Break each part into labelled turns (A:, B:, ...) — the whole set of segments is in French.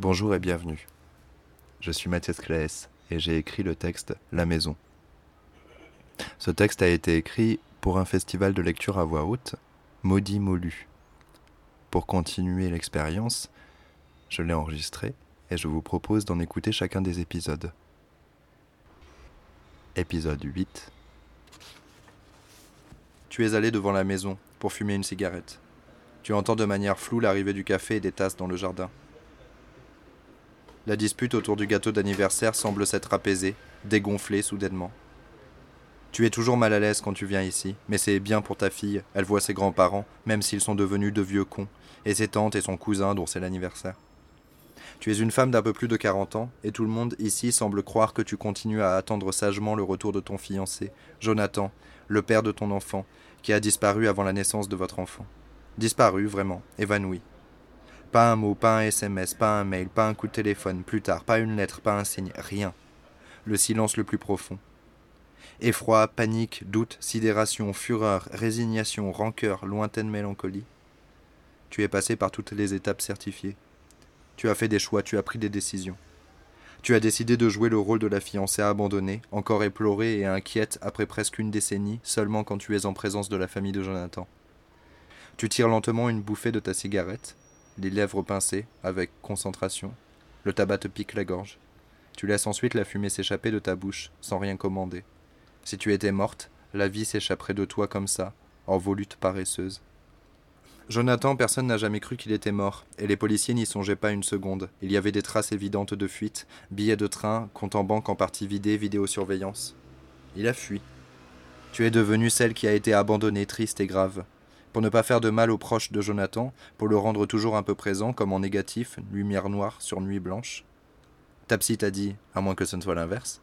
A: Bonjour et bienvenue. Je suis Mathias Claes et j'ai écrit le texte La Maison. Ce texte a été écrit pour un festival de lecture à voix haute, Maudit Molu. Pour continuer l'expérience, je l'ai enregistré et je vous propose d'en écouter chacun des épisodes. Épisode 8 Tu es allé devant la maison pour fumer une cigarette. Tu entends de manière floue l'arrivée du café et des tasses dans le jardin. La dispute autour du gâteau d'anniversaire semble s'être apaisée, dégonflée soudainement. Tu es toujours mal à l'aise quand tu viens ici, mais c'est bien pour ta fille, elle voit ses grands-parents, même s'ils sont devenus de vieux cons, et ses tantes et son cousin dont c'est l'anniversaire. Tu es une femme d'un peu plus de 40 ans, et tout le monde ici semble croire que tu continues à attendre sagement le retour de ton fiancé, Jonathan, le père de ton enfant, qui a disparu avant la naissance de votre enfant. Disparu, vraiment, évanoui. Pas un mot, pas un SMS, pas un mail, pas un coup de téléphone, plus tard, pas une lettre, pas un signe, rien. Le silence le plus profond. Effroi, panique, doute, sidération, fureur, résignation, rancœur, lointaine mélancolie. Tu es passé par toutes les étapes certifiées. Tu as fait des choix, tu as pris des décisions. Tu as décidé de jouer le rôle de la fiancée abandonnée, encore éplorée et inquiète après presque une décennie, seulement quand tu es en présence de la famille de Jonathan. Tu tires lentement une bouffée de ta cigarette, les lèvres pincées, avec concentration. Le tabac te pique la gorge. Tu laisses ensuite la fumée s'échapper de ta bouche, sans rien commander. Si tu étais morte, la vie s'échapperait de toi comme ça, en volute paresseuse. Jonathan, personne n'a jamais cru qu'il était mort, et les policiers n'y songeaient pas une seconde. Il y avait des traces évidentes de fuite, billets de train, compte en banque en partie vidé, vidéosurveillance. Il a fui. Tu es devenue celle qui a été abandonnée, triste et grave pour ne pas faire de mal aux proches de Jonathan, pour le rendre toujours un peu présent, comme en négatif, lumière noire sur nuit blanche. Ta psy t'a dit, à moins que ce ne soit l'inverse.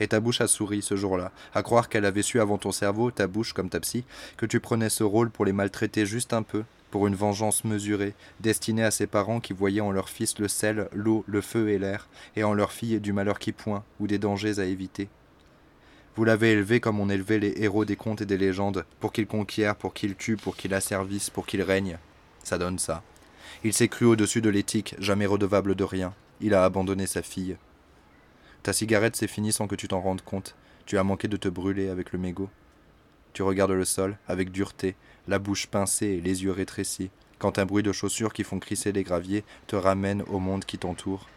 A: Et ta bouche a souri ce jour-là, à croire qu'elle avait su avant ton cerveau, ta bouche comme ta psy, que tu prenais ce rôle pour les maltraiter juste un peu, pour une vengeance mesurée, destinée à ses parents qui voyaient en leur fils le sel, l'eau, le feu et l'air, et en leur fille du malheur qui pointe, ou des dangers à éviter. Vous l'avez élevé comme on élevait les héros des contes et des légendes, pour qu'ils conquièrent, pour qu'ils tuent, pour qu'ils asservissent, pour qu'ils règnent. Ça donne ça. Il s'est cru au-dessus de l'éthique, jamais redevable de rien. Il a abandonné sa fille. Ta cigarette s'est finie sans que tu t'en rendes compte. Tu as manqué de te brûler avec le mégot. Tu regardes le sol, avec dureté, la bouche pincée et les yeux rétrécis, quand un bruit de chaussures qui font crisser les graviers te ramène au monde qui t'entoure.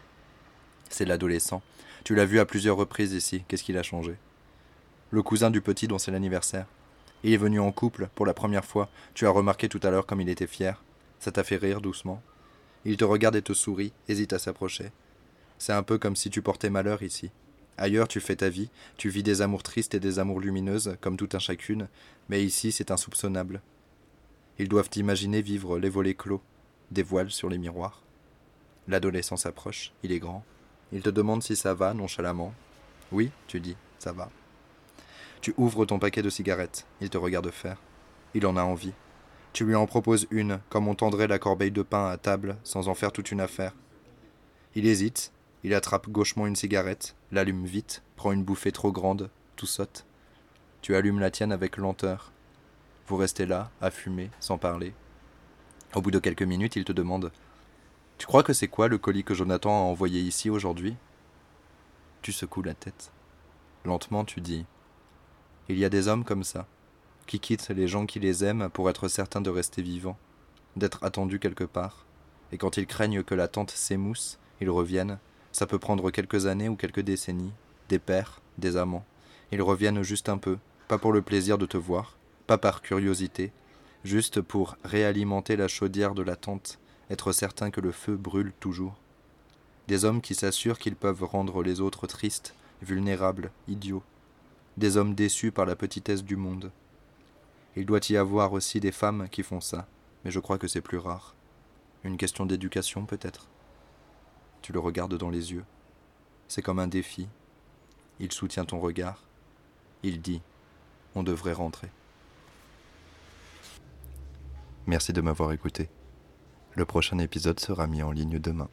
A: C'est l'adolescent. Tu l'as vu à plusieurs reprises ici. Qu'est-ce qu'il a changé? Le cousin du petit dont c'est l'anniversaire. Il est venu en couple pour la première fois. Tu as remarqué tout à l'heure comme il était fier. Ça t'a fait rire doucement. Il te regarde et te sourit, hésite à s'approcher. C'est un peu comme si tu portais malheur ici. Ailleurs, tu fais ta vie, tu vis des amours tristes et des amours lumineuses, comme tout un chacune, mais ici, c'est insoupçonnable. Ils doivent imaginer vivre les volets clos, des voiles sur les miroirs. L'adolescent s'approche, il est grand. Il te demande si ça va, nonchalamment. Oui, tu dis, ça va. Tu ouvres ton paquet de cigarettes. Il te regarde faire. Il en a envie. Tu lui en proposes une, comme on tendrait la corbeille de pain à table, sans en faire toute une affaire. Il hésite. Il attrape gauchement une cigarette, l'allume vite, prend une bouffée trop grande, tout saute. Tu allumes la tienne avec lenteur. Vous restez là, à fumer, sans parler. Au bout de quelques minutes, il te demande Tu crois que c'est quoi le colis que Jonathan a envoyé ici aujourd'hui? Tu secoues la tête. Lentement, tu dis il y a des hommes comme ça, qui quittent les gens qui les aiment pour être certains de rester vivants, d'être attendus quelque part, et quand ils craignent que la tente s'émousse, ils reviennent, ça peut prendre quelques années ou quelques décennies, des pères, des amants. Ils reviennent juste un peu, pas pour le plaisir de te voir, pas par curiosité, juste pour réalimenter la chaudière de la tente, être certain que le feu brûle toujours. Des hommes qui s'assurent qu'ils peuvent rendre les autres tristes, vulnérables, idiots, des hommes déçus par la petitesse du monde. Il doit y avoir aussi des femmes qui font ça, mais je crois que c'est plus rare. Une question d'éducation peut-être? Tu le regardes dans les yeux. C'est comme un défi. Il soutient ton regard. Il dit On devrait rentrer. Merci de m'avoir écouté. Le prochain épisode sera mis en ligne demain.